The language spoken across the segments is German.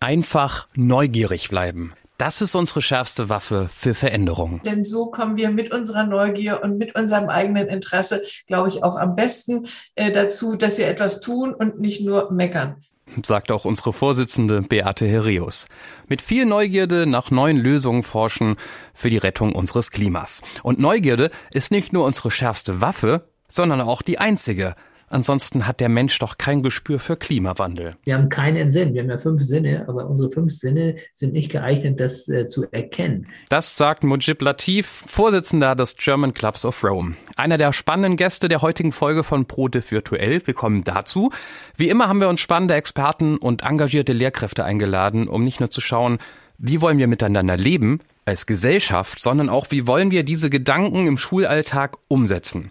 Einfach neugierig bleiben. Das ist unsere schärfste Waffe für Veränderung. Denn so kommen wir mit unserer Neugier und mit unserem eigenen Interesse, glaube ich, auch am besten äh, dazu, dass wir etwas tun und nicht nur meckern sagt auch unsere Vorsitzende Beate Herreus. Mit viel Neugierde nach neuen Lösungen forschen für die Rettung unseres Klimas. Und Neugierde ist nicht nur unsere schärfste Waffe, sondern auch die einzige. Ansonsten hat der Mensch doch kein Gespür für Klimawandel. Wir haben keinen Sinn. Wir haben ja fünf Sinne, aber unsere fünf Sinne sind nicht geeignet, das äh, zu erkennen. Das sagt Mujib Latif, Vorsitzender des German Clubs of Rome. Einer der spannenden Gäste der heutigen Folge von ProDiv Virtuell. Willkommen dazu. Wie immer haben wir uns spannende Experten und engagierte Lehrkräfte eingeladen, um nicht nur zu schauen, wie wollen wir miteinander leben als Gesellschaft, sondern auch, wie wollen wir diese Gedanken im Schulalltag umsetzen.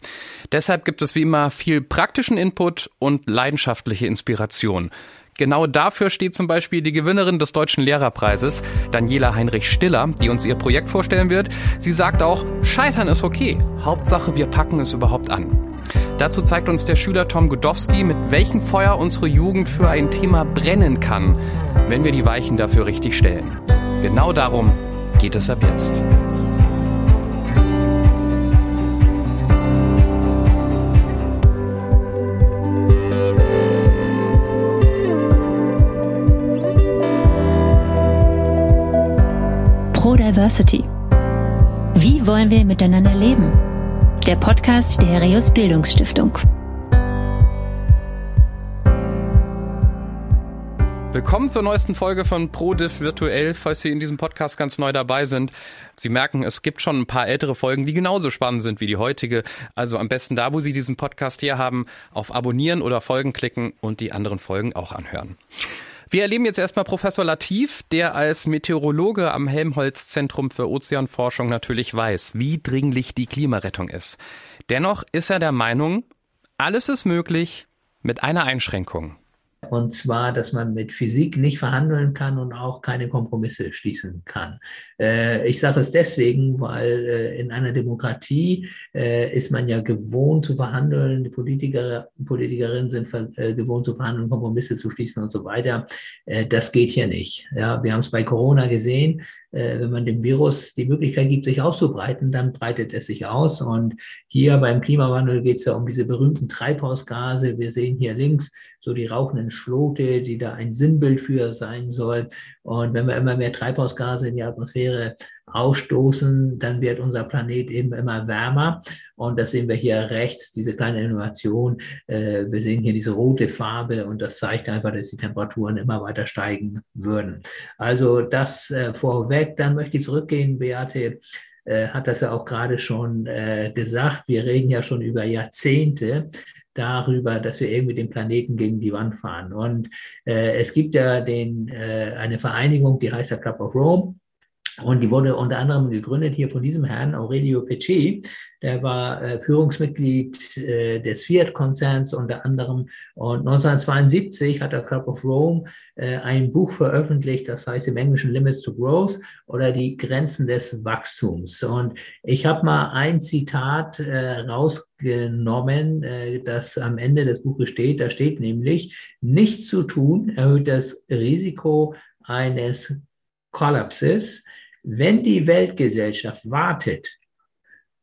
Deshalb gibt es wie immer viel praktischen Input und leidenschaftliche Inspiration. Genau dafür steht zum Beispiel die Gewinnerin des Deutschen Lehrerpreises, Daniela Heinrich Stiller, die uns ihr Projekt vorstellen wird. Sie sagt auch, Scheitern ist okay. Hauptsache, wir packen es überhaupt an. Dazu zeigt uns der Schüler Tom Godowski, mit welchem Feuer unsere Jugend für ein Thema brennen kann, wenn wir die Weichen dafür richtig stellen. Genau darum geht es ab jetzt. Pro-Diversity. Wie wollen wir miteinander leben? Der Podcast der Herius Bildungsstiftung. Willkommen zur neuesten Folge von ProDiv Virtuell, falls Sie in diesem Podcast ganz neu dabei sind. Sie merken, es gibt schon ein paar ältere Folgen, die genauso spannend sind wie die heutige. Also am besten da, wo Sie diesen Podcast hier haben, auf Abonnieren oder Folgen klicken und die anderen Folgen auch anhören. Wir erleben jetzt erstmal Professor Latif, der als Meteorologe am Helmholtz-Zentrum für Ozeanforschung natürlich weiß, wie dringlich die Klimarettung ist. Dennoch ist er der Meinung, alles ist möglich mit einer Einschränkung. Und zwar, dass man mit Physik nicht verhandeln kann und auch keine Kompromisse schließen kann. Äh, ich sage es deswegen, weil äh, in einer Demokratie äh, ist man ja gewohnt zu verhandeln, die Politiker, Politikerinnen sind gewohnt zu verhandeln, Kompromisse zu schließen und so weiter. das geht hier nicht. Ja, wir haben es bei Corona gesehen äh, wenn man dem Virus die Möglichkeit gibt, sich auszubreiten, dann breitet es sich aus. Und hier beim Klimawandel geht es ja um diese berühmten Treibhausgase. Wir sehen hier links so die rauchenden Schlote, die da ein Sinnbild für sein soll. Und wenn wir immer mehr Treibhausgase in die Atmosphäre ausstoßen, dann wird unser Planet eben immer wärmer. Und das sehen wir hier rechts, diese kleine Innovation. Äh, wir sehen hier diese rote Farbe und das zeigt einfach, dass die Temperaturen immer weiter steigen würden. Also das äh, vorweg. Dann möchte ich zurückgehen, Beate äh, hat das ja auch gerade schon gesagt. Wir reden ja schon über Jahrzehnte darüber, dass wir irgendwie den Planeten gegen die Wand fahren. Und äh, es gibt ja den, äh, eine Vereinigung, die heißt der Club of Rome. Und die wurde unter anderem gegründet hier von diesem Herrn Aurelio Pecci. Der war äh, Führungsmitglied äh, des Fiat-Konzerns unter anderem. Und 1972 hat der Club of Rome äh, ein Buch veröffentlicht, das heißt im Englischen Limits to Growth oder die Grenzen des Wachstums. Und ich habe mal ein Zitat äh, rausgenommen, äh, das am Ende des Buches steht. Da steht nämlich, nichts zu tun erhöht das Risiko eines Kollapses wenn die Weltgesellschaft wartet,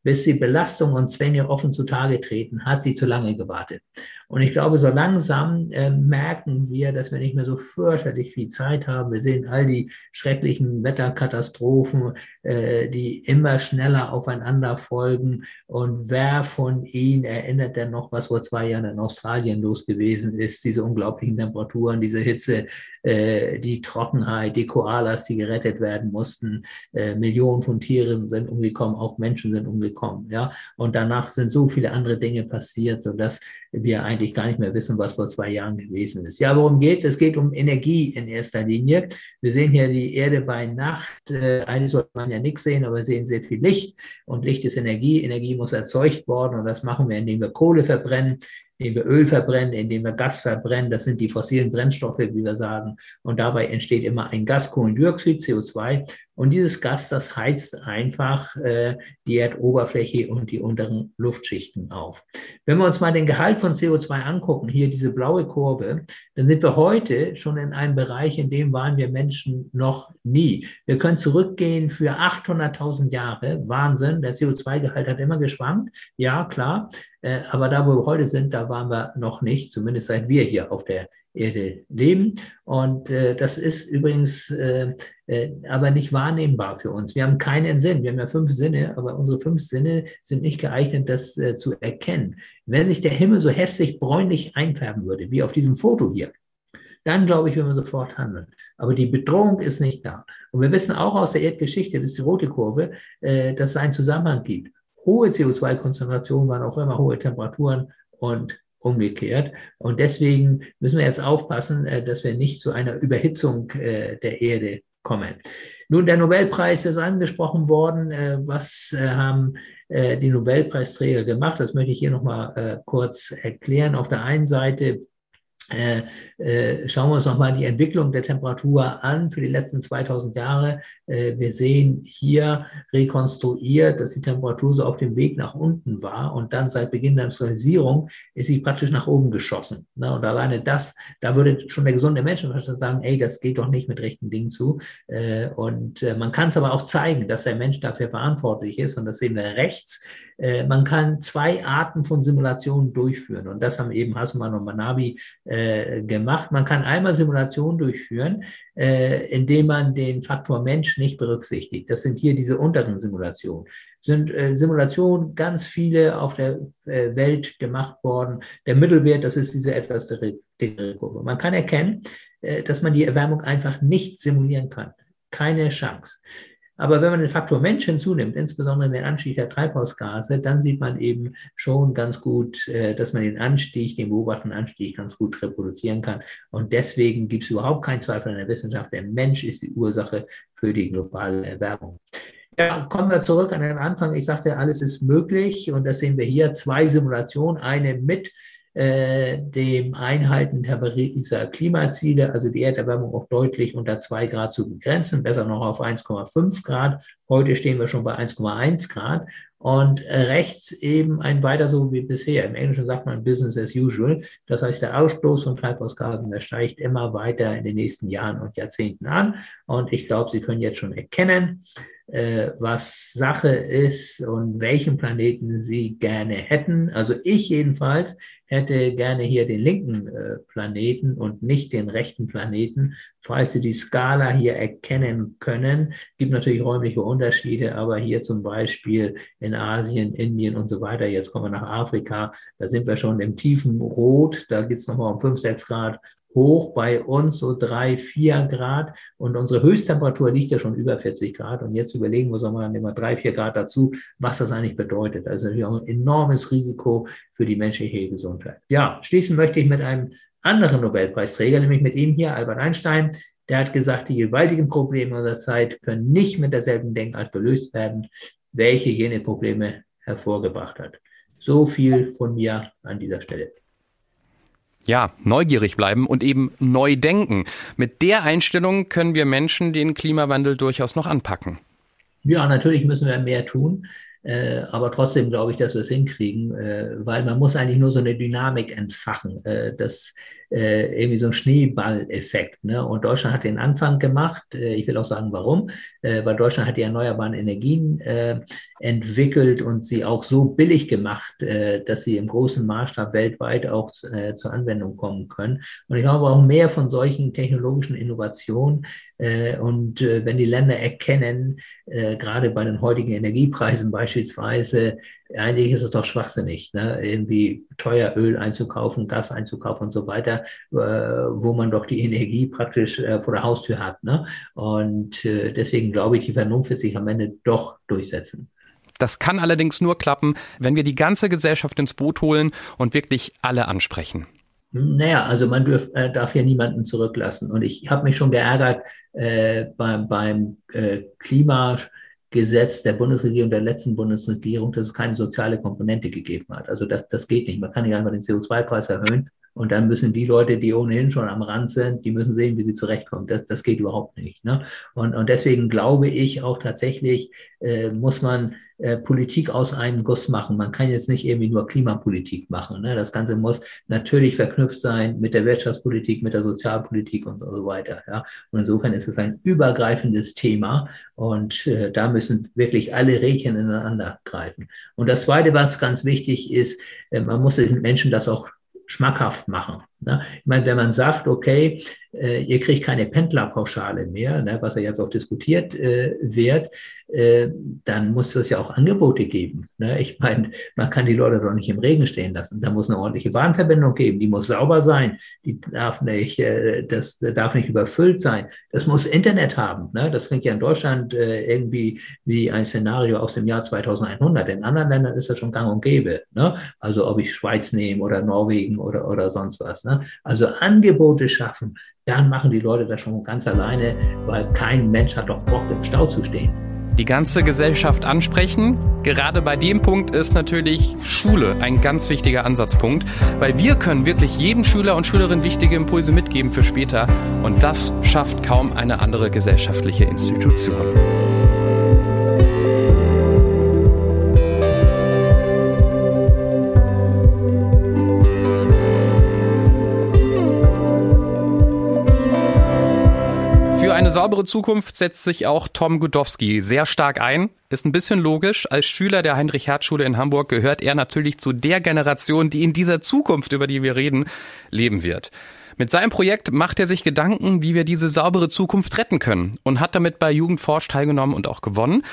bis die Belastungen und Zwänge offen zutage treten, hat sie zu lange gewartet. Und ich glaube, so langsam äh, merken wir, dass wir nicht mehr so fürchterlich viel Zeit haben. Wir sehen all die schrecklichen Wetterkatastrophen, äh, die immer schneller aufeinander folgen. Und wer von Ihnen erinnert denn noch, was vor zwei Jahren in Australien los gewesen ist? Diese unglaublichen Temperaturen, diese Hitze, äh, die Trockenheit, die Koalas, die gerettet werden mussten. Äh, Millionen von Tieren sind umgekommen, auch Menschen sind umgekommen. Ja? Und danach sind so viele andere Dinge passiert, sodass wir eigentlich gar nicht mehr wissen, was vor zwei Jahren gewesen ist. Ja, worum geht es? Es geht um Energie in erster Linie. Wir sehen hier die Erde bei Nacht. Äh, eigentlich sollte man ja nichts sehen, aber wir sehen sehr viel Licht. Und Licht ist Energie. Energie muss erzeugt worden. Und das machen wir, indem wir Kohle verbrennen, indem wir Öl verbrennen, indem wir Gas verbrennen. Das sind die fossilen Brennstoffe, wie wir sagen. Und dabei entsteht immer ein Gas, Kohlendioxid, CO2. Und dieses Gas, das heizt einfach äh, die Erdoberfläche und die unteren Luftschichten auf. Wenn wir uns mal den Gehalt von CO2 angucken, hier diese blaue Kurve, dann sind wir heute schon in einem Bereich, in dem waren wir Menschen noch nie. Wir können zurückgehen für 800.000 Jahre. Wahnsinn. Der CO2-Gehalt hat immer geschwankt. Ja, klar. Äh, aber da, wo wir heute sind, da waren wir noch nicht, zumindest seit wir hier auf der Erde leben. Und äh, das ist übrigens äh, äh, aber nicht wahrnehmbar für uns. Wir haben keinen Sinn. Wir haben ja fünf Sinne, aber unsere fünf Sinne sind nicht geeignet, das äh, zu erkennen. Wenn sich der Himmel so hässlich bräunlich einfärben würde, wie auf diesem Foto hier, dann glaube ich, würden wir sofort handeln. Aber die Bedrohung ist nicht da. Und wir wissen auch aus der Erdgeschichte, das ist die rote Kurve, äh, dass es einen Zusammenhang gibt. Hohe CO2-Konzentrationen waren auch immer hohe Temperaturen und umgekehrt. Und deswegen müssen wir jetzt aufpassen, äh, dass wir nicht zu einer Überhitzung äh, der Erde kommen. Nun, der Nobelpreis ist angesprochen worden. Äh, was haben die Nobelpreisträger gemacht? Das möchte ich hier nochmal kurz erklären. Auf der einen Seite äh, äh, schauen wir uns nochmal die Entwicklung der Temperatur an für die letzten 2000 Jahre. Äh, wir sehen hier rekonstruiert, dass die Temperatur so auf dem Weg nach unten war und dann seit Beginn der Industrialisierung ist sie praktisch nach oben geschossen. Ne? Und alleine das, da würde schon der gesunde Menschenverstand sagen, ey, das geht doch nicht mit rechten Dingen zu. Äh, und äh, man kann es aber auch zeigen, dass der Mensch dafür verantwortlich ist und das sehen wir rechts. Äh, man kann zwei Arten von Simulationen durchführen und das haben eben Hasselmann und Manabi äh, gemacht. Man kann einmal Simulationen durchführen, äh, indem man den Faktor Mensch nicht berücksichtigt. Das sind hier diese unteren Simulationen. Sind äh, Simulationen ganz viele auf der äh, Welt gemacht worden. Der Mittelwert, das ist diese etwas dickere Kurve. Man kann erkennen, äh, dass man die Erwärmung einfach nicht simulieren kann. Keine Chance. Aber wenn man den Faktor Mensch hinzunimmt, insbesondere den Anstieg der Treibhausgase, dann sieht man eben schon ganz gut, äh, dass man den Anstieg, den beobachteten Anstieg ganz gut reproduzieren kann. Und deswegen gibt es überhaupt keinen Zweifel in der Wissenschaft. Der Mensch ist die Ursache für die globale Erwärmung. Ja, kommen wir zurück an den Anfang. Ich sagte, alles ist möglich und das sehen wir hier. Zwei Simulationen, eine mit äh, dem Einhalten der Pariser Klimaziele, also die Erderwärmung auch deutlich unter zwei Grad zu begrenzen, besser noch auf 1,5 Grad. Heute stehen wir schon bei 1,1 Grad. Und rechts eben ein weiter so wie bisher. Im Englischen sagt man Business as usual. Das heißt, der Ausstoß von Treibhausgasen, der steigt immer weiter in den nächsten Jahren und Jahrzehnten an. Und ich glaube, Sie können jetzt schon erkennen, äh, was Sache ist und welchen Planeten Sie gerne hätten. Also ich jedenfalls hätte gerne hier den linken äh, Planeten und nicht den rechten Planeten. Falls Sie die Skala hier erkennen können, gibt natürlich räumliche Unterschiede, aber hier zum Beispiel in Asien, Indien und so weiter, jetzt kommen wir nach Afrika, da sind wir schon im tiefen Rot, da geht es nochmal um 5, 6 Grad hoch bei uns so drei, vier Grad und unsere Höchsttemperatur liegt ja schon über 40 Grad und jetzt überlegen wir, sagen wir dann immer drei, vier Grad dazu, was das eigentlich bedeutet. Also natürlich auch ein enormes Risiko für die menschliche Gesundheit. Ja, schließen möchte ich mit einem anderen Nobelpreisträger, nämlich mit ihm hier, Albert Einstein. Der hat gesagt, die gewaltigen Probleme unserer Zeit können nicht mit derselben Denkart gelöst werden, welche jene Probleme hervorgebracht hat. So viel von mir an dieser Stelle. Ja, neugierig bleiben und eben neu denken. Mit der Einstellung können wir Menschen den Klimawandel durchaus noch anpacken. Ja, natürlich müssen wir mehr tun. Äh, aber trotzdem glaube ich, dass wir es hinkriegen, äh, weil man muss eigentlich nur so eine Dynamik entfachen. Äh, das äh, irgendwie so ein Schneeballeffekt. Ne? Und Deutschland hat den Anfang gemacht. Äh, ich will auch sagen, warum. Äh, weil Deutschland hat die erneuerbaren Energien äh, entwickelt und sie auch so billig gemacht, äh, dass sie im großen Maßstab weltweit auch äh, zur Anwendung kommen können. Und ich glaube auch mehr von solchen technologischen Innovationen. Äh, und äh, wenn die Länder erkennen, äh, gerade bei den heutigen Energiepreisen beispielsweise, eigentlich ist es doch schwachsinnig, ne? irgendwie teuer Öl einzukaufen, Gas einzukaufen und so weiter, äh, wo man doch die Energie praktisch äh, vor der Haustür hat. Ne? Und äh, deswegen glaube ich, die Vernunft wird sich am Ende doch durchsetzen. Das kann allerdings nur klappen, wenn wir die ganze Gesellschaft ins Boot holen und wirklich alle ansprechen. Naja, also man dürf, äh, darf hier niemanden zurücklassen. Und ich habe mich schon geärgert äh, beim, beim äh, Klima. Gesetz der Bundesregierung, der letzten Bundesregierung, dass es keine soziale Komponente gegeben hat. Also das, das geht nicht. Man kann nicht einfach den CO2-Preis erhöhen Und dann müssen die Leute, die ohnehin schon am Rand sind, die müssen sehen, wie sie zurechtkommen. Das, das geht überhaupt nicht. Ne? Und, und deswegen glaube ich auch tatsächlich, äh, muss man äh, Politik aus einem Guss machen. Man kann jetzt nicht irgendwie nur Klimapolitik machen. Ne? Das Ganze muss natürlich verknüpft sein mit der Wirtschaftspolitik, mit der Sozialpolitik und so weiter. Ja? Und insofern ist es ein übergreifendes Thema und äh, da müssen wirklich alle Rädchen ineinander greifen. Und das Zweite, was ganz wichtig ist, äh, man muss den Menschen das auch schmackhaft machen. Ne? Ich meine, wenn man sagt, okay, äh, ihr kriegt keine Pendlerpauschale mehr, ne, was ja jetzt auch diskutiert äh, wird, äh, dann muss es ja auch Angebote geben. Ne? Ich meine, man kann die Leute doch nicht im Regen stehen lassen. Da muss eine ordentliche Bahnverbindung geben, die muss sauber sein, die darf nicht, äh, das darf nicht überfüllt sein. Das muss Internet haben. Ne? Das klingt ja in Deutschland äh, irgendwie wie ein Szenario aus dem Jahr 2100. In anderen Ländern ist das schon gang und gäbe. Ne? Also ob ich Schweiz nehme oder Norwegen oder, oder sonst was. Ne? Also Angebote schaffen, dann machen die Leute das schon ganz alleine, weil kein Mensch hat doch Bock im Stau zu stehen. Die ganze Gesellschaft ansprechen. Gerade bei dem Punkt ist natürlich Schule ein ganz wichtiger Ansatzpunkt, weil wir können wirklich jedem Schüler und Schülerin wichtige Impulse mitgeben für später und das schafft kaum eine andere gesellschaftliche Institution. Saubere Zukunft setzt sich auch Tom Gudowski sehr stark ein. Ist ein bisschen logisch. Als Schüler der Heinrich-Herz-Schule in Hamburg gehört er natürlich zu der Generation, die in dieser Zukunft, über die wir reden, leben wird. Mit seinem Projekt macht er sich Gedanken, wie wir diese saubere Zukunft retten können und hat damit bei Jugendforsch teilgenommen und auch gewonnen.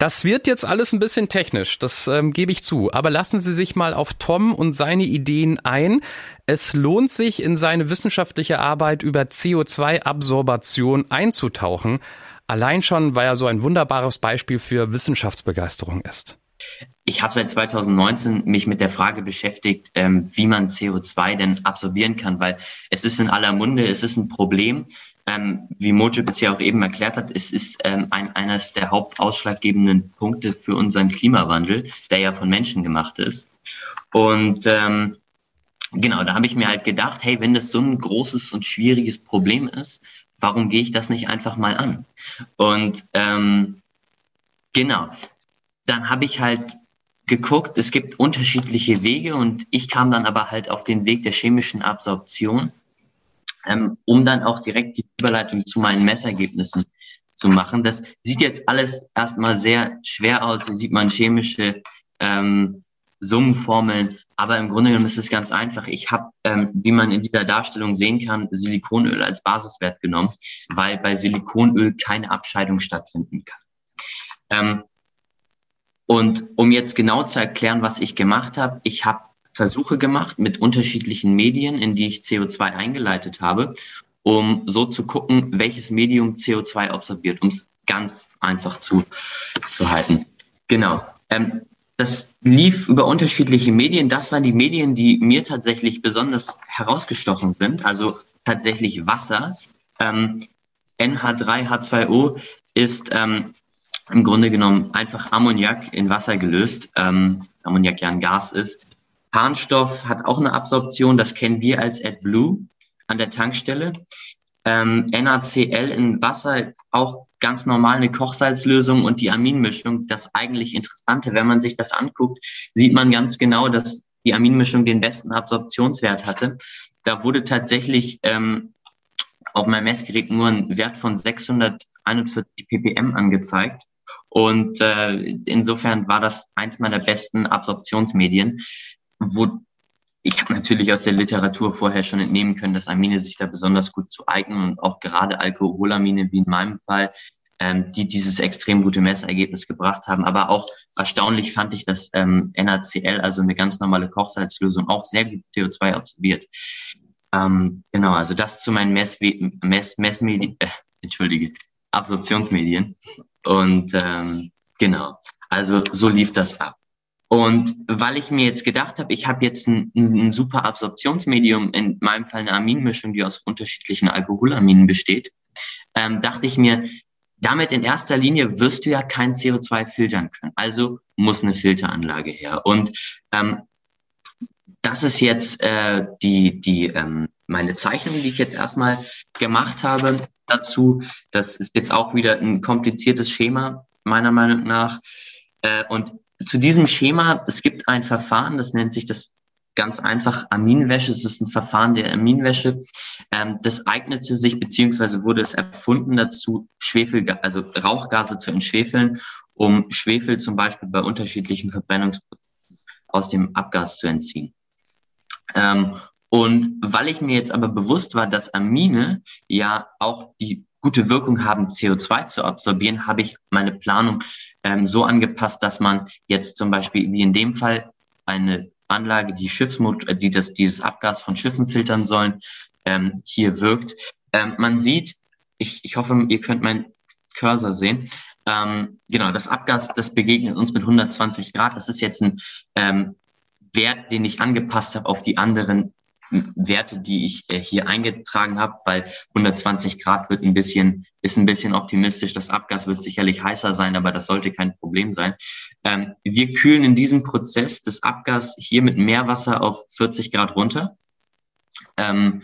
Das wird jetzt alles ein bisschen technisch, das ähm, gebe ich zu. Aber lassen Sie sich mal auf Tom und seine Ideen ein. Es lohnt sich, in seine wissenschaftliche Arbeit über CO2-Absorbation einzutauchen. Allein schon, weil er so ein wunderbares Beispiel für Wissenschaftsbegeisterung ist. Ich habe seit 2019 mich mit der Frage beschäftigt, ähm, wie man CO2 denn absorbieren kann, weil es ist in aller Munde, es ist ein Problem. Ähm, wie Mojib es ja auch eben erklärt hat, es ist ähm, ein, eines der hauptausschlaggebenden Punkte für unseren Klimawandel, der ja von Menschen gemacht ist. Und ähm, genau, da habe ich mir halt gedacht, hey, wenn das so ein großes und schwieriges Problem ist, warum gehe ich das nicht einfach mal an? Und ähm, genau, dann habe ich halt geguckt, es gibt unterschiedliche Wege und ich kam dann aber halt auf den Weg der chemischen Absorption, ähm, um dann auch direkt die Überleitung zu meinen Messergebnissen zu machen. Das sieht jetzt alles erstmal sehr schwer aus, hier sieht man chemische ähm, Summenformeln, aber im Grunde genommen ist es ganz einfach. Ich habe, ähm, wie man in dieser Darstellung sehen kann, Silikonöl als Basiswert genommen, weil bei Silikonöl keine Abscheidung stattfinden kann. Ähm, und um jetzt genau zu erklären, was ich gemacht habe, ich habe Versuche gemacht mit unterschiedlichen Medien, in die ich CO2 eingeleitet habe, um so zu gucken, welches Medium CO2 absorbiert, um es ganz einfach zu, zu halten. Genau. Ähm, das lief über unterschiedliche Medien. Das waren die Medien, die mir tatsächlich besonders herausgestochen sind, also tatsächlich Wasser. Ähm, NH3H2O ist ähm, im Grunde genommen einfach Ammoniak in Wasser gelöst. Ähm, Ammoniak ja ein Gas ist. Harnstoff hat auch eine Absorption, das kennen wir als AdBlue an der Tankstelle. Ähm, NaCl in Wasser auch ganz normal eine Kochsalzlösung und die Aminmischung. Das eigentlich Interessante, wenn man sich das anguckt, sieht man ganz genau, dass die Aminmischung den besten Absorptionswert hatte. Da wurde tatsächlich ähm, auf meinem Messgerät nur ein Wert von 641 ppm angezeigt. Und äh, insofern war das eins meiner besten Absorptionsmedien, wo ich habe natürlich aus der Literatur vorher schon entnehmen können, dass Amine sich da besonders gut zu eignen und auch gerade Alkoholamine, wie in meinem Fall, ähm, die dieses extrem gute Messergebnis gebracht haben. Aber auch erstaunlich fand ich, dass ähm, NaCl, also eine ganz normale Kochsalzlösung, auch sehr gut CO2 absorbiert. Ähm, genau, also das zu meinen Mess, Mess, Messmedien, äh, entschuldige, Absorptionsmedien. Und ähm, genau, also so lief das ab. Und weil ich mir jetzt gedacht habe, ich habe jetzt ein, ein, super Absorptionsmedium, in meinem Fall eine Aminmischung, die aus unterschiedlichen Alkoholaminen besteht, ähm, dachte ich mir, damit in erster Linie wirst du ja kein CO2 filtern können. Also muss eine Filteranlage her. Und ähm, das ist jetzt äh, die, die, ähm, meine Zeichnung, die ich jetzt erstmal gemacht habe dazu. Das ist jetzt auch wieder ein kompliziertes Schema, meiner Meinung nach. Äh, und zu diesem Schema, es gibt ein Verfahren, das nennt sich das ganz einfach Aminwäsche. Es ist ein Verfahren der Aminwäsche. Ähm, das eignete sich, beziehungsweise wurde es erfunden dazu, Schwefel, also Rauchgase zu entschwefeln, um Schwefel zum Beispiel bei unterschiedlichen Verbrennungsprozessen aus dem Abgas zu entziehen. Ähm, und weil ich mir jetzt aber bewusst war, dass Amine ja auch die gute Wirkung haben, CO2 zu absorbieren, habe ich meine Planung ähm, so angepasst, dass man jetzt zum Beispiel wie in dem Fall eine Anlage, die Schiffsmotor, äh, die das, dieses Abgas von Schiffen filtern sollen, ähm, hier wirkt. Ähm, man sieht, ich, ich hoffe, ihr könnt meinen Cursor sehen. Ähm, genau, das Abgas, das begegnet uns mit 120 Grad. Das ist jetzt ein ähm, Wert, den ich angepasst habe auf die anderen Werte, die ich äh, hier eingetragen habe, weil 120 Grad wird ein bisschen, ist ein bisschen optimistisch. Das Abgas wird sicherlich heißer sein, aber das sollte kein Problem sein. Ähm, wir kühlen in diesem Prozess das Abgas hier mit Meerwasser auf 40 Grad runter, ähm,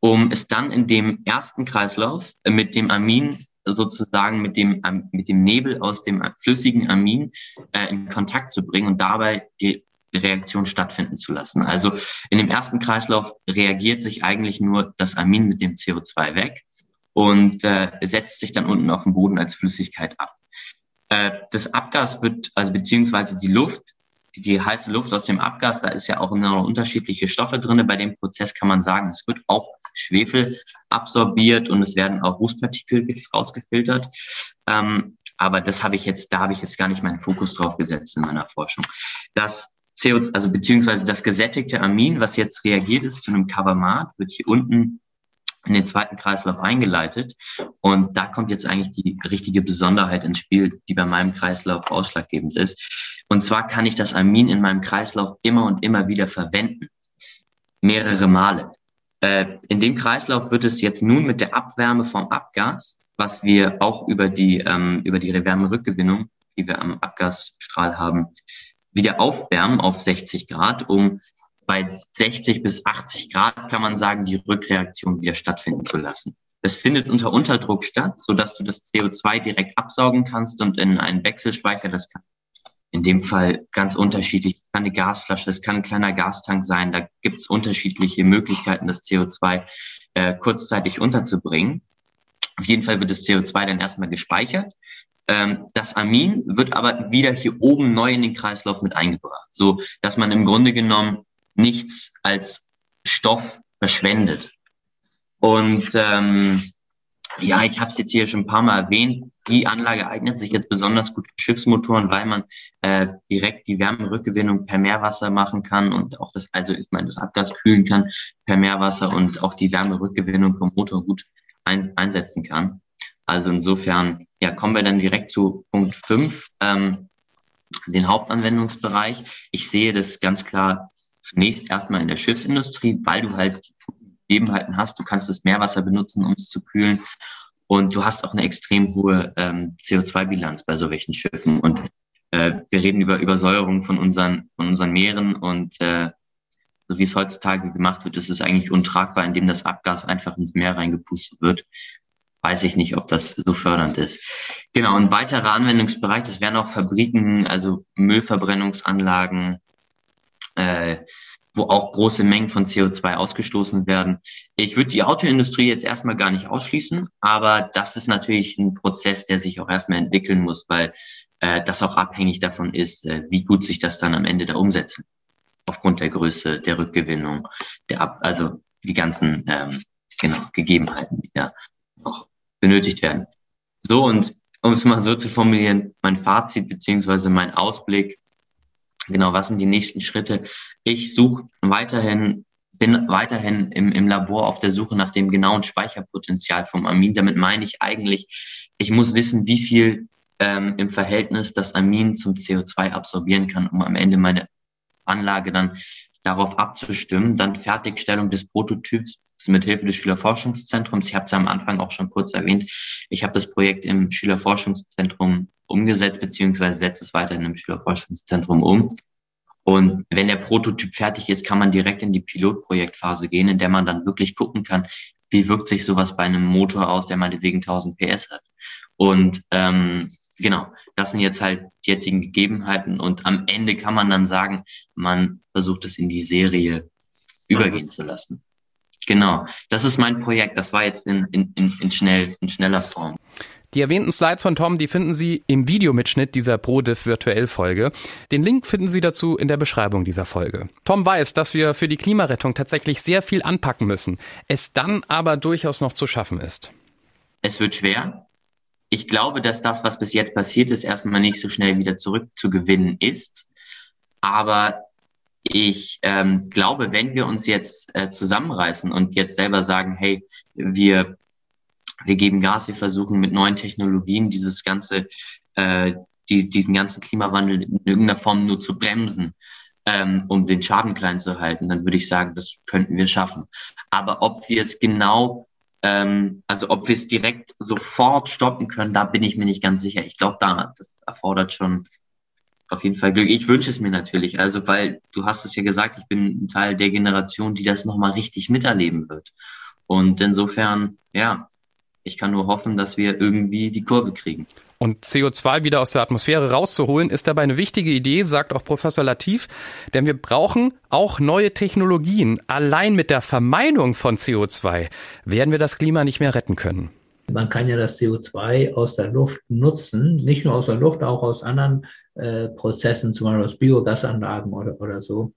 um es dann in dem ersten Kreislauf äh, mit dem Amin sozusagen mit dem, mit dem Nebel aus dem flüssigen Amin äh, in Kontakt zu bringen und dabei die Reaktion stattfinden zu lassen. Also in dem ersten Kreislauf reagiert sich eigentlich nur das Amin mit dem CO2 weg und äh, setzt sich dann unten auf dem Boden als Flüssigkeit ab. Äh, das Abgas wird, also beziehungsweise die Luft, die, die heiße Luft aus dem Abgas, da ist ja auch noch unterschiedliche Stoffe drinne. Bei dem Prozess kann man sagen, es wird auch Schwefel absorbiert und es werden auch Rußpartikel rausgefiltert. Ähm, aber das habe ich jetzt, da habe ich jetzt gar nicht meinen Fokus drauf gesetzt in meiner Forschung. Das CO, also beziehungsweise das gesättigte Amin, was jetzt reagiert ist zu einem Cavamat, wird hier unten in den zweiten Kreislauf eingeleitet. Und da kommt jetzt eigentlich die richtige Besonderheit ins Spiel, die bei meinem Kreislauf ausschlaggebend ist. Und zwar kann ich das Amin in meinem Kreislauf immer und immer wieder verwenden. Mehrere Male. Äh, in dem Kreislauf wird es jetzt nun mit der Abwärme vom Abgas, was wir auch über die, ähm, über die Wärmerückgewinnung, die wir am Abgasstrahl haben, wieder aufwärmen auf 60 Grad, um bei 60 bis 80 Grad kann man sagen, die Rückreaktion wieder stattfinden zu lassen. Das findet unter Unterdruck statt, so dass du das CO2 direkt absaugen kannst und in einen Wechselspeicher, das kann in dem Fall ganz unterschiedlich, das kann eine Gasflasche, das kann ein kleiner Gastank sein, da gibt es unterschiedliche Möglichkeiten, das CO2 äh, kurzzeitig unterzubringen. Auf jeden Fall wird das CO2 dann erstmal gespeichert das Amin wird aber wieder hier oben neu in den Kreislauf mit eingebracht, so dass man im Grunde genommen nichts als Stoff verschwendet. Und ähm, ja, ich habe es jetzt hier schon ein paar Mal erwähnt. Die Anlage eignet sich jetzt besonders gut für Schiffsmotoren, weil man äh, direkt die Wärmerückgewinnung per Meerwasser machen kann und auch das, also ich meine, das Abgas kühlen kann per Meerwasser und auch die Wärmerückgewinnung vom Motor gut ein, einsetzen kann. Also insofern, ja, kommen wir dann direkt zu Punkt 5, ähm, den Hauptanwendungsbereich. Ich sehe das ganz klar zunächst erstmal in der Schiffsindustrie, weil du halt Gegebenheiten hast. Du kannst das Meerwasser benutzen, um es zu kühlen. Und du hast auch eine extrem hohe ähm, CO2-Bilanz bei solchen Schiffen. Und äh, wir reden über Übersäuerung von unseren, von unseren Meeren und äh, so wie es heutzutage gemacht wird, ist es eigentlich untragbar, indem das Abgas einfach ins Meer reingepustet wird weiß ich nicht, ob das so fördernd ist. Genau, ein weiterer Anwendungsbereich, das wären auch Fabriken, also Müllverbrennungsanlagen, äh, wo auch große Mengen von CO2 ausgestoßen werden. Ich würde die Autoindustrie jetzt erstmal gar nicht ausschließen, aber das ist natürlich ein Prozess, der sich auch erstmal entwickeln muss, weil äh, das auch abhängig davon ist, äh, wie gut sich das dann am Ende da umsetzen. Aufgrund der Größe der Rückgewinnung, der Ab also die ganzen ähm, genau, Gegebenheiten, die da noch benötigt werden. So, und um es mal so zu formulieren, mein Fazit beziehungsweise mein Ausblick, genau, was sind die nächsten Schritte? Ich suche weiterhin, bin weiterhin im, im Labor auf der Suche nach dem genauen Speicherpotenzial vom Amin. Damit meine ich eigentlich, ich muss wissen, wie viel ähm, im Verhältnis das Amin zum CO2 absorbieren kann, um am Ende meine Anlage dann darauf abzustimmen. Dann Fertigstellung des Prototyps mit Hilfe des Schülerforschungszentrums. Ich habe es am Anfang auch schon kurz erwähnt. Ich habe das Projekt im Schülerforschungszentrum umgesetzt, beziehungsweise setze es weiterhin im Schülerforschungszentrum um. Und wenn der Prototyp fertig ist, kann man direkt in die Pilotprojektphase gehen, in der man dann wirklich gucken kann, wie wirkt sich sowas bei einem Motor aus, der meinetwegen 1000 PS hat. Und ähm, genau, das sind jetzt halt die jetzigen Gegebenheiten. Und am Ende kann man dann sagen, man versucht es in die Serie übergehen zu lassen. Genau, das ist mein Projekt. Das war jetzt in, in, in, in, schnell, in schneller Form. Die erwähnten Slides von Tom, die finden Sie im Videomitschnitt dieser ProDiff Virtuell Folge. Den Link finden Sie dazu in der Beschreibung dieser Folge. Tom weiß, dass wir für die Klimarettung tatsächlich sehr viel anpacken müssen, es dann aber durchaus noch zu schaffen ist. Es wird schwer. Ich glaube, dass das, was bis jetzt passiert ist, erstmal nicht so schnell wieder zurückzugewinnen ist. Aber ich ähm, glaube, wenn wir uns jetzt äh, zusammenreißen und jetzt selber sagen, hey, wir wir geben Gas, wir versuchen mit neuen Technologien dieses ganze, äh, die, diesen ganzen Klimawandel in irgendeiner Form nur zu bremsen, ähm, um den Schaden klein zu halten, dann würde ich sagen, das könnten wir schaffen. Aber ob wir es genau, ähm, also ob wir es direkt sofort stoppen können, da bin ich mir nicht ganz sicher. Ich glaube, da das erfordert schon auf jeden Fall Glück. Ich wünsche es mir natürlich, also weil du hast es ja gesagt, ich bin ein Teil der Generation, die das nochmal richtig miterleben wird. Und insofern, ja, ich kann nur hoffen, dass wir irgendwie die Kurve kriegen. Und CO2 wieder aus der Atmosphäre rauszuholen, ist dabei eine wichtige Idee, sagt auch Professor Latif. Denn wir brauchen auch neue Technologien. Allein mit der Vermeidung von CO2 werden wir das Klima nicht mehr retten können. Man kann ja das CO2 aus der Luft nutzen, nicht nur aus der Luft, auch aus anderen äh, Prozessen, zum Beispiel aus Biogasanlagen oder, oder so,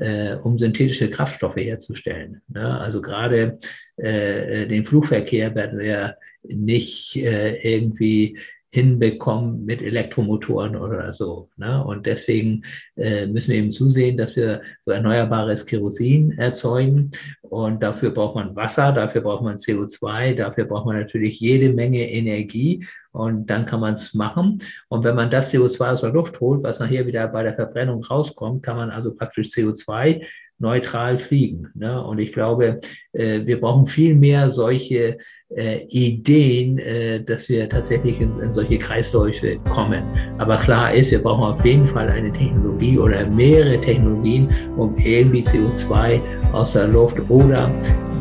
äh, um synthetische Kraftstoffe herzustellen. Ne? Also gerade äh, den Flugverkehr werden wir nicht äh, irgendwie hinbekommen mit Elektromotoren oder so. Ne? Und deswegen äh, müssen wir eben zusehen, dass wir so erneuerbares Kerosin erzeugen. Und dafür braucht man Wasser, dafür braucht man CO2, dafür braucht man natürlich jede Menge Energie. Und dann kann man es machen. Und wenn man das CO2 aus der Luft holt, was nachher wieder bei der Verbrennung rauskommt, kann man also praktisch CO2 neutral fliegen. Ne? Und ich glaube, äh, wir brauchen viel mehr solche äh, Ideen, äh, dass wir tatsächlich in, in, solche Kreisläufe kommen. Aber klar ist, wir brauchen auf jeden Fall eine Technologie oder mehrere Technologien, um irgendwie CO2 aus der Luft oder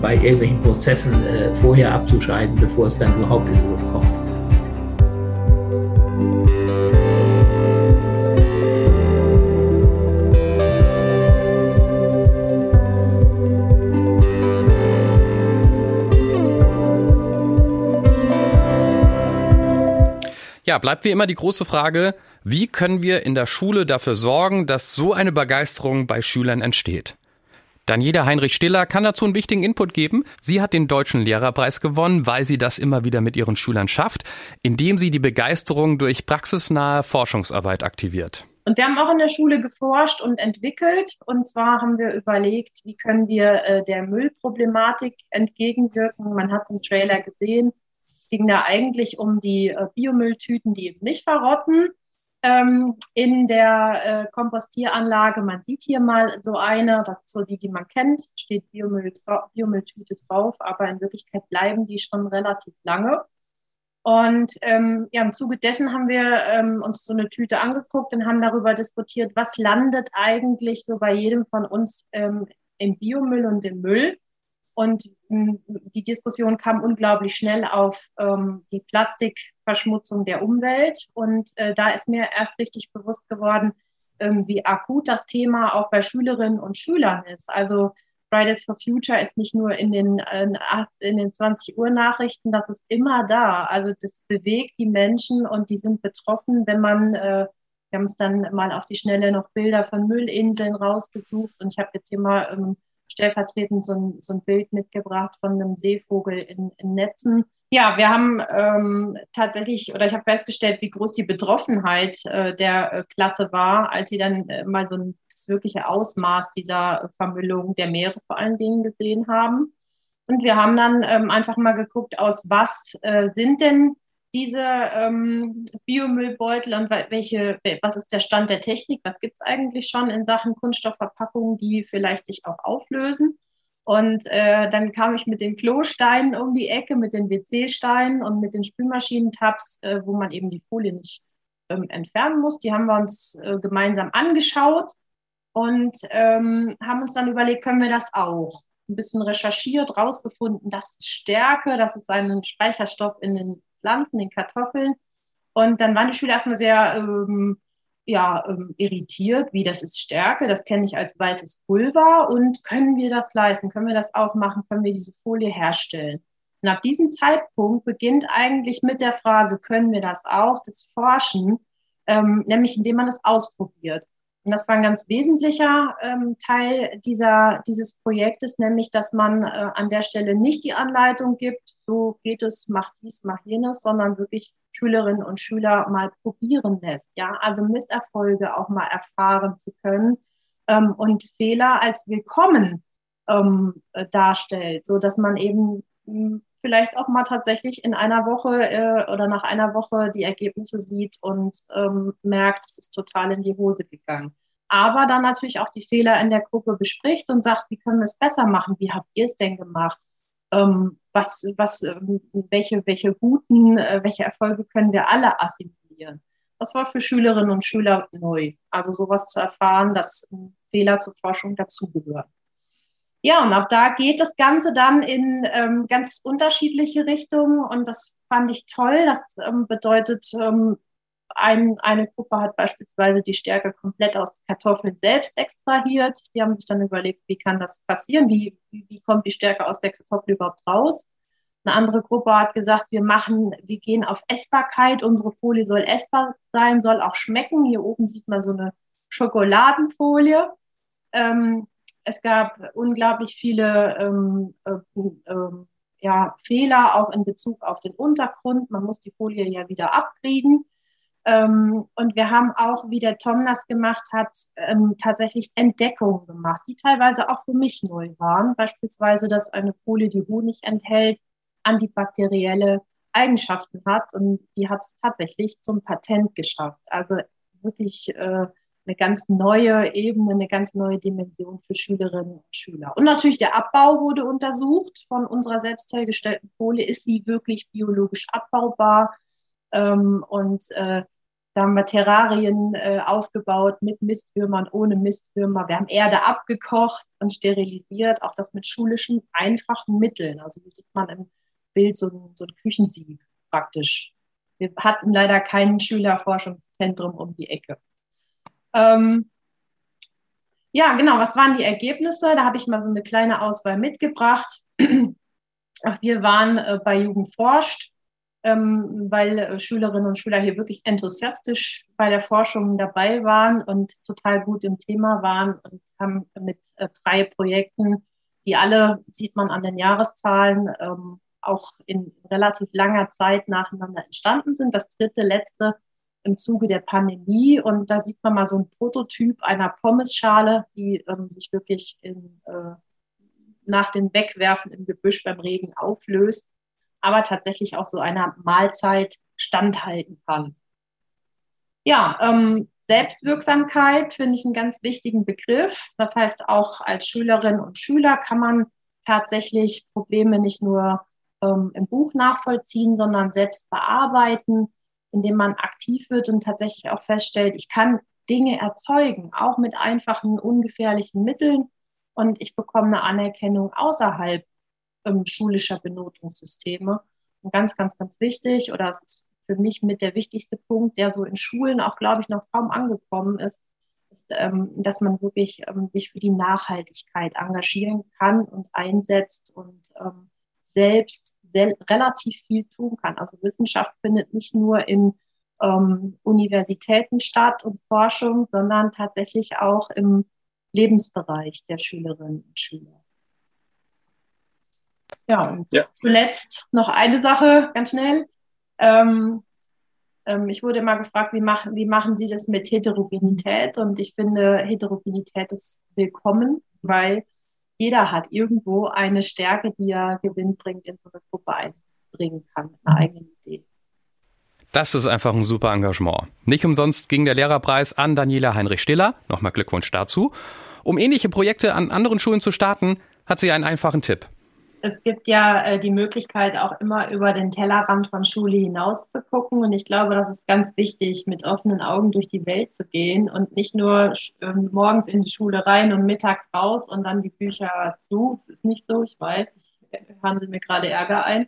bei irgendwelchen Prozessen äh, vorher abzuscheiden, bevor es dann überhaupt in die Luft kommt. Ja, bleibt wie immer die große Frage, wie können wir in der Schule dafür sorgen, dass so eine Begeisterung bei Schülern entsteht? Daniela Heinrich Stiller kann dazu einen wichtigen Input geben. Sie hat den Deutschen Lehrerpreis gewonnen, weil sie das immer wieder mit ihren Schülern schafft, indem sie die Begeisterung durch praxisnahe Forschungsarbeit aktiviert. Und wir haben auch in der Schule geforscht und entwickelt. Und zwar haben wir überlegt, wie können wir äh, der Müllproblematik entgegenwirken. Man hat es im Trailer gesehen ging da eigentlich um die äh, Biomülltüten, die eben nicht verrotten ähm, in der äh, Kompostieranlage. Man sieht hier mal so eine, das ist so die, die man kennt, steht Biomüll, Biomülltüte drauf, aber in Wirklichkeit bleiben die schon relativ lange. Und ähm, ja, im Zuge dessen haben wir ähm, uns so eine Tüte angeguckt und haben darüber diskutiert, was landet eigentlich so bei jedem von uns ähm, im Biomüll und im Müll. Und hm, die Diskussion kam unglaublich schnell auf ähm, die Plastikverschmutzung der Umwelt. Und äh, da ist mir erst richtig bewusst geworden, ähm, wie akut das Thema auch bei Schülerinnen und Schülern ist. Also Fridays for Future ist nicht nur in den, äh, in den 20 Uhr Nachrichten, das ist immer da. Also das bewegt die Menschen und die sind betroffen, wenn man, äh, wir haben uns dann mal auf die Schnelle noch Bilder von Müllinseln rausgesucht und ich habe jetzt hier mal ähm, stellvertretend so ein, so ein Bild mitgebracht von einem Seevogel in, in Netzen. Ja, wir haben ähm, tatsächlich, oder ich habe festgestellt, wie groß die Betroffenheit äh, der äh, Klasse war, als sie dann äh, mal so ein, das wirkliche Ausmaß dieser Vermüllung der Meere vor allen Dingen gesehen haben. Und wir haben dann ähm, einfach mal geguckt, aus was äh, sind denn diese ähm, Biomüllbeutel und welche, was ist der Stand der Technik? Was gibt es eigentlich schon in Sachen Kunststoffverpackungen, die vielleicht sich auch auflösen? Und äh, dann kam ich mit den Klosteinen um die Ecke, mit den WC-Steinen und mit den Spülmaschinentabs, äh, wo man eben die Folie nicht ähm, entfernen muss. Die haben wir uns äh, gemeinsam angeschaut und ähm, haben uns dann überlegt, können wir das auch? Ein bisschen recherchiert, rausgefunden, das ist Stärke, das ist ein Speicherstoff in den Pflanzen, den Kartoffeln. Und dann waren die Schüler erstmal sehr ähm, ja, ähm, irritiert, wie das ist Stärke, das kenne ich als weißes Pulver und können wir das leisten, können wir das auch machen, können wir diese Folie herstellen. Und ab diesem Zeitpunkt beginnt eigentlich mit der Frage, können wir das auch, das Forschen, ähm, nämlich indem man es ausprobiert. Und das war ein ganz wesentlicher ähm, Teil dieser, dieses Projektes, nämlich, dass man äh, an der Stelle nicht die Anleitung gibt, so geht es, mach dies, mach jenes, sondern wirklich Schülerinnen und Schüler mal probieren lässt. Ja, also Misserfolge auch mal erfahren zu können ähm, und Fehler als willkommen ähm, äh, darstellt, so dass man eben hm, vielleicht auch mal tatsächlich in einer Woche äh, oder nach einer Woche die Ergebnisse sieht und ähm, merkt, es ist total in die Hose gegangen. Aber dann natürlich auch die Fehler in der Gruppe bespricht und sagt, wie können wir es besser machen? Wie habt ihr es denn gemacht? Ähm, was, was, ähm, welche, welche guten, äh, welche Erfolge können wir alle assimilieren? Das war für Schülerinnen und Schüler neu. Also sowas zu erfahren, dass Fehler zur Forschung dazugehören. Ja, und ab da geht das Ganze dann in ähm, ganz unterschiedliche Richtungen und das fand ich toll. Das ähm, bedeutet, ähm, ein, eine Gruppe hat beispielsweise die Stärke komplett aus Kartoffeln selbst extrahiert. Die haben sich dann überlegt, wie kann das passieren? Wie, wie, wie kommt die Stärke aus der Kartoffel überhaupt raus? Eine andere Gruppe hat gesagt, wir machen, wir gehen auf Essbarkeit. Unsere Folie soll essbar sein, soll auch schmecken. Hier oben sieht man so eine Schokoladenfolie. Ähm, es gab unglaublich viele ähm, äh, äh, ja, Fehler auch in Bezug auf den Untergrund. Man muss die Folie ja wieder abkriegen. Ähm, und wir haben auch, wie der Tom das gemacht hat, ähm, tatsächlich Entdeckungen gemacht, die teilweise auch für mich neu waren. Beispielsweise, dass eine Folie, die Honig enthält, antibakterielle Eigenschaften hat und die hat es tatsächlich zum Patent geschafft. Also wirklich äh, eine ganz neue Ebene, eine ganz neue Dimension für Schülerinnen und Schüler. Und natürlich der Abbau wurde untersucht von unserer selbst hergestellten Folie. Ist sie wirklich biologisch abbaubar? Ähm, und äh, da haben wir Terrarien äh, aufgebaut mit Mistwürmern, ohne Mistwürmer. Wir haben Erde abgekocht und sterilisiert, auch das mit schulischen, einfachen Mitteln. Also hier sieht man im Bild so ein, so ein Küchensieb praktisch. Wir hatten leider kein Schülerforschungszentrum um die Ecke. Ähm, ja, genau, was waren die Ergebnisse? Da habe ich mal so eine kleine Auswahl mitgebracht. Wir waren äh, bei Jugend forscht, ähm, weil äh, Schülerinnen und Schüler hier wirklich enthusiastisch bei der Forschung dabei waren und total gut im Thema waren und haben mit äh, drei Projekten, die alle, sieht man an den Jahreszahlen, ähm, auch in relativ langer Zeit nacheinander entstanden sind. Das dritte, letzte im Zuge der Pandemie. Und da sieht man mal so ein Prototyp einer Pommesschale, die ähm, sich wirklich in, äh, nach dem Wegwerfen im Gebüsch beim Regen auflöst, aber tatsächlich auch so einer Mahlzeit standhalten kann. Ja, ähm, Selbstwirksamkeit finde ich einen ganz wichtigen Begriff. Das heißt, auch als Schülerin und Schüler kann man tatsächlich Probleme nicht nur ähm, im Buch nachvollziehen, sondern selbst bearbeiten indem man aktiv wird und tatsächlich auch feststellt, ich kann Dinge erzeugen, auch mit einfachen, ungefährlichen Mitteln. Und ich bekomme eine Anerkennung außerhalb ähm, schulischer Benotungssysteme. Und ganz, ganz, ganz wichtig, oder es ist für mich mit der wichtigste Punkt, der so in Schulen auch, glaube ich, noch kaum angekommen ist, ist ähm, dass man wirklich ähm, sich für die Nachhaltigkeit engagieren kann und einsetzt und ähm, selbst sehr, relativ viel tun kann. Also Wissenschaft findet nicht nur in ähm, Universitäten statt und Forschung, sondern tatsächlich auch im Lebensbereich der Schülerinnen und Schüler. Ja, und ja. zuletzt noch eine Sache, ganz schnell. Ähm, ähm, ich wurde immer gefragt, wie machen, wie machen Sie das mit Heterogenität? Und ich finde, Heterogenität ist willkommen, weil jeder hat irgendwo eine Stärke, die er gewinnbringend in so eine Gruppe einbringen kann, eine eigene Idee. Das ist einfach ein super Engagement. Nicht umsonst ging der Lehrerpreis an Daniela Heinrich-Stiller. Nochmal Glückwunsch dazu. Um ähnliche Projekte an anderen Schulen zu starten, hat sie einen einfachen Tipp. Es gibt ja äh, die Möglichkeit, auch immer über den Tellerrand von Schule hinaus zu gucken. Und ich glaube, das ist ganz wichtig, mit offenen Augen durch die Welt zu gehen und nicht nur äh, morgens in die Schule rein und mittags raus und dann die Bücher zu. Das ist nicht so, ich weiß, ich handle mir gerade Ärger ein.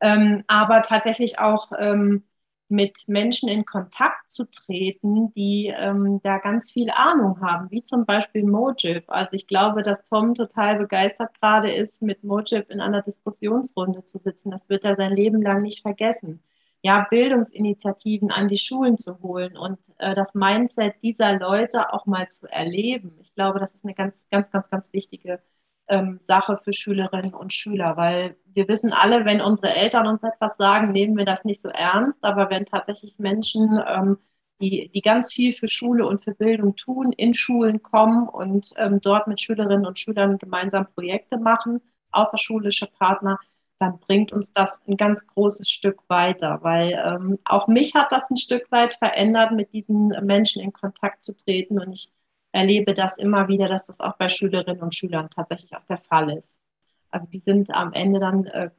Ähm, aber tatsächlich auch ähm, mit Menschen in Kontakt zu treten, die ähm, da ganz viel Ahnung haben, wie zum Beispiel Mojib. Also ich glaube, dass Tom total begeistert gerade ist, mit Mojib in einer Diskussionsrunde zu sitzen. Das wird er sein Leben lang nicht vergessen. Ja, Bildungsinitiativen an die Schulen zu holen und äh, das Mindset dieser Leute auch mal zu erleben. Ich glaube, das ist eine ganz, ganz, ganz, ganz wichtige ähm, Sache für Schülerinnen und Schüler, weil wir wissen alle, wenn unsere Eltern uns etwas sagen, nehmen wir das nicht so ernst, aber wenn tatsächlich Menschen, ähm, die, die ganz viel für Schule und für Bildung tun, in Schulen kommen und ähm, dort mit Schülerinnen und Schülern gemeinsam Projekte machen, außerschulische Partner, dann bringt uns das ein ganz großes Stück weiter, weil ähm, auch mich hat das ein Stück weit verändert, mit diesen Menschen in Kontakt zu treten. Und ich erlebe das immer wieder, dass das auch bei Schülerinnen und Schülern tatsächlich auch der Fall ist. Also die sind am Ende dann äh,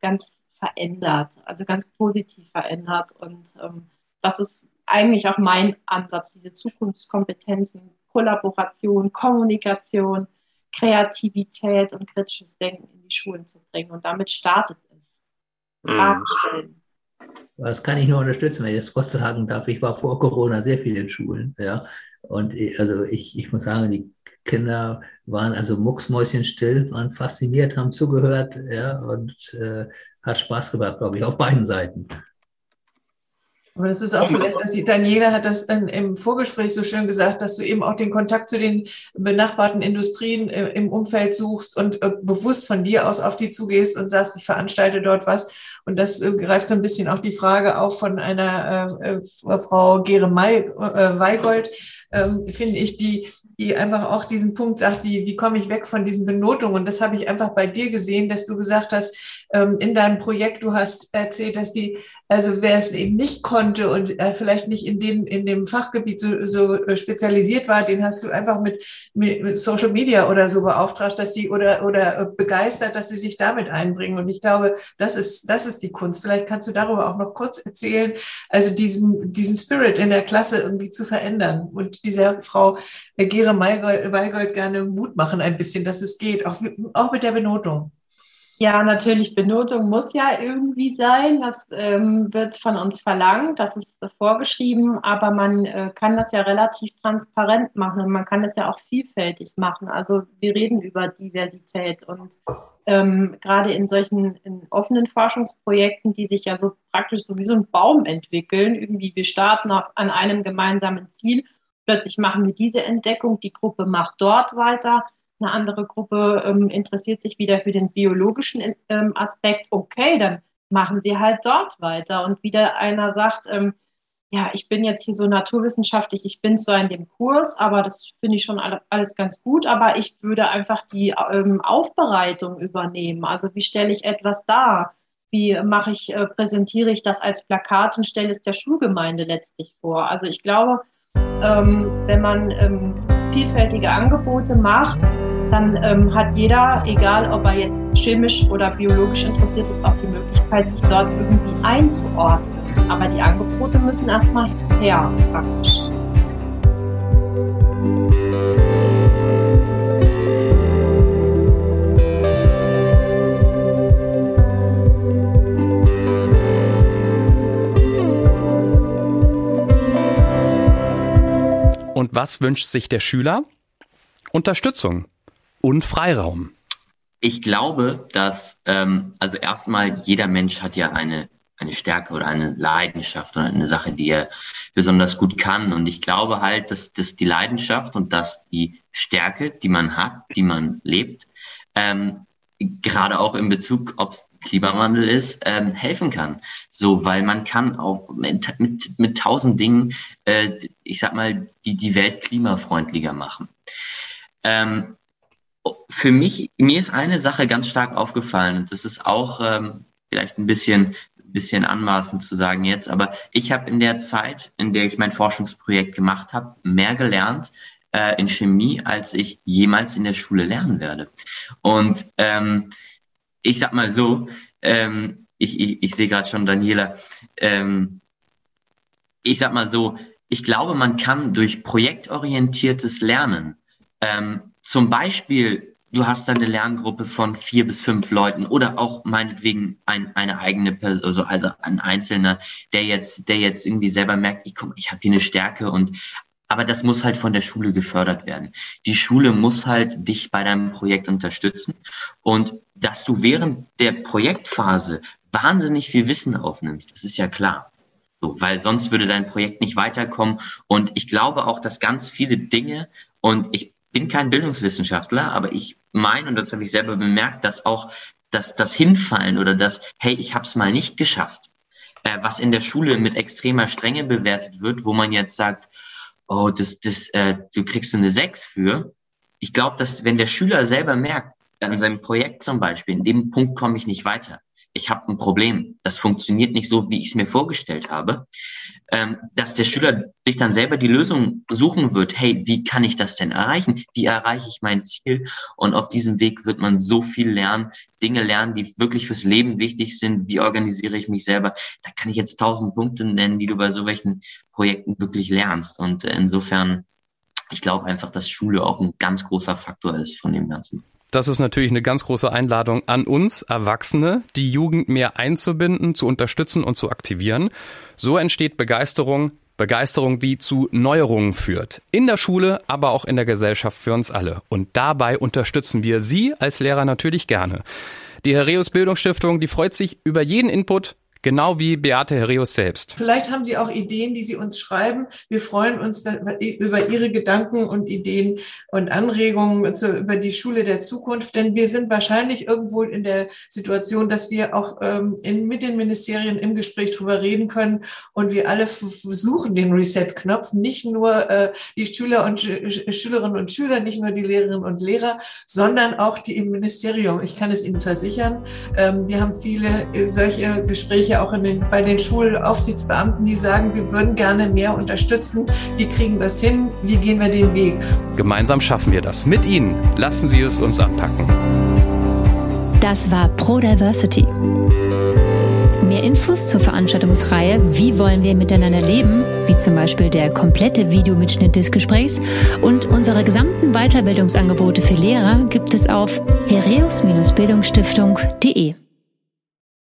ganz verändert, also ganz positiv verändert. Und ähm, das ist eigentlich auch mein Ansatz, diese Zukunftskompetenzen, Kollaboration, Kommunikation, Kreativität und kritisches Denken in die Schulen zu bringen. Und damit startet es. Fragen stellen. Das kann ich nur unterstützen, wenn ich das kurz sagen darf. Ich war vor Corona sehr viel in Schulen, ja. Und ich, also ich, ich muss sagen, die Kinder waren also mucksmäuschenstill, waren fasziniert, haben zugehört, ja, und äh, hat Spaß gemacht, glaube ich, auf beiden Seiten. Aber das ist auch vielleicht, dass Daniela hat das im Vorgespräch so schön gesagt, dass du eben auch den Kontakt zu den benachbarten Industrien äh, im Umfeld suchst und äh, bewusst von dir aus auf die zugehst und sagst, ich veranstalte dort was. Und das äh, greift so ein bisschen auch die Frage auf von einer Frau Gere Weigold, ähm, finde ich, die, die einfach auch diesen Punkt sagt, wie, wie komme ich weg von diesen Benotungen? Und das habe ich einfach bei dir gesehen, dass du gesagt hast, ähm, in deinem Projekt, du hast erzählt, dass die, also wer es eben nicht konnte und äh, vielleicht nicht in dem, in dem Fachgebiet so, so äh, spezialisiert war, den hast du einfach mit, mit Social Media oder so beauftragt, dass die oder, oder äh, begeistert, dass sie sich damit einbringen. Und ich glaube, das ist, das ist die Kunst. Vielleicht kannst du darüber auch noch kurz erzählen, also diesen, diesen Spirit in der Klasse irgendwie zu verändern und dieser Frau Gere Weigold gerne Mut machen ein bisschen, dass es geht, auch, auch mit der Benotung. Ja, natürlich, Benotung muss ja irgendwie sein. Das ähm, wird von uns verlangt, das ist vorgeschrieben, aber man äh, kann das ja relativ transparent machen und man kann das ja auch vielfältig machen. Also wir reden über Diversität und ähm, gerade in solchen in offenen Forschungsprojekten, die sich ja so praktisch so wie so ein Baum entwickeln, irgendwie wir starten auf, an einem gemeinsamen Ziel Plötzlich machen wir diese Entdeckung, die Gruppe macht dort weiter, eine andere Gruppe ähm, interessiert sich wieder für den biologischen ähm, Aspekt. Okay, dann machen sie halt dort weiter. Und wieder einer sagt, ähm, ja, ich bin jetzt hier so naturwissenschaftlich, ich bin zwar in dem Kurs, aber das finde ich schon alles ganz gut, aber ich würde einfach die ähm, Aufbereitung übernehmen. Also wie stelle ich etwas dar? Wie mache ich, äh, präsentiere ich das als Plakat und stelle es der Schulgemeinde letztlich vor? Also ich glaube, ähm, wenn man ähm, vielfältige Angebote macht, dann ähm, hat jeder, egal ob er jetzt chemisch oder biologisch interessiert ist, auch die Möglichkeit, sich dort irgendwie einzuordnen. Aber die Angebote müssen erstmal her, praktisch. Und was wünscht sich der Schüler? Unterstützung und Freiraum. Ich glaube, dass, ähm, also erstmal jeder Mensch hat ja eine, eine Stärke oder eine Leidenschaft oder eine Sache, die er besonders gut kann. Und ich glaube halt, dass, dass die Leidenschaft und dass die Stärke, die man hat, die man lebt, ähm, gerade auch in Bezug, ob Klimawandel ist, ähm, helfen kann. So, weil man kann auch mit, mit, mit tausend Dingen, äh, ich sag mal, die, die Welt klimafreundlicher machen. Ähm, für mich, mir ist eine Sache ganz stark aufgefallen und das ist auch ähm, vielleicht ein bisschen, bisschen anmaßend zu sagen jetzt, aber ich habe in der Zeit, in der ich mein Forschungsprojekt gemacht habe, mehr gelernt, äh, in Chemie, als ich jemals in der Schule lernen werde. Und ähm, ich sag mal so, ähm, ich, ich, ich sehe gerade schon Daniela, ähm, ich sag mal so, ich glaube, man kann durch projektorientiertes Lernen, ähm, zum Beispiel, du hast eine Lerngruppe von vier bis fünf Leuten oder auch meinetwegen ein, eine eigene Person, also, also ein Einzelner, der jetzt, der jetzt irgendwie selber merkt, ich guck, ich habe hier eine Stärke und aber das muss halt von der Schule gefördert werden. Die Schule muss halt dich bei deinem Projekt unterstützen und dass du während der Projektphase wahnsinnig viel Wissen aufnimmst, das ist ja klar. So, weil sonst würde dein Projekt nicht weiterkommen. Und ich glaube auch, dass ganz viele Dinge, und ich bin kein Bildungswissenschaftler, aber ich meine, und das habe ich selber bemerkt, dass auch das, das Hinfallen oder das, hey, ich habe es mal nicht geschafft, äh, was in der Schule mit extremer Strenge bewertet wird, wo man jetzt sagt, oh, das, das, äh, du kriegst eine Sechs für. Ich glaube, dass wenn der Schüler selber merkt, an seinem Projekt zum Beispiel, in dem Punkt komme ich nicht weiter, ich habe ein Problem, das funktioniert nicht so, wie ich es mir vorgestellt habe, ähm, dass der Schüler sich dann selber die Lösung suchen wird, hey, wie kann ich das denn erreichen? Wie erreiche ich mein Ziel? Und auf diesem Weg wird man so viel lernen, Dinge lernen, die wirklich fürs Leben wichtig sind. Wie organisiere ich mich selber? Da kann ich jetzt tausend Punkte nennen, die du bei so welchen Projekten wirklich lernst. Und insofern, ich glaube einfach, dass Schule auch ein ganz großer Faktor ist von dem Ganzen. Das ist natürlich eine ganz große Einladung an uns Erwachsene, die Jugend mehr einzubinden, zu unterstützen und zu aktivieren. So entsteht Begeisterung, Begeisterung, die zu Neuerungen führt. In der Schule, aber auch in der Gesellschaft für uns alle. Und dabei unterstützen wir Sie als Lehrer natürlich gerne. Die Hereus Bildungsstiftung, die freut sich über jeden Input, Genau wie Beate Herreus selbst. Vielleicht haben Sie auch Ideen, die Sie uns schreiben. Wir freuen uns über Ihre Gedanken und Ideen und Anregungen zu, über die Schule der Zukunft, denn wir sind wahrscheinlich irgendwo in der Situation, dass wir auch ähm, in, mit den Ministerien im Gespräch drüber reden können und wir alle suchen den Reset-Knopf, nicht nur äh, die Schüler und Sch Schülerinnen und Schüler, nicht nur die Lehrerinnen und Lehrer, sondern auch die im Ministerium. Ich kann es Ihnen versichern, ähm, wir haben viele äh, solche Gespräche ja auch den, bei den Schulaufsichtsbeamten, die sagen, wir würden gerne mehr unterstützen. Wie kriegen wir das hin? Wie gehen wir den Weg? Gemeinsam schaffen wir das. Mit Ihnen lassen Sie es uns anpacken. Das war Pro Diversity. Mehr Infos zur Veranstaltungsreihe Wie wollen wir miteinander leben, wie zum Beispiel der komplette Videomitschnitt des Gesprächs und unsere gesamten Weiterbildungsangebote für Lehrer gibt es auf hereus-bildungsstiftung.de.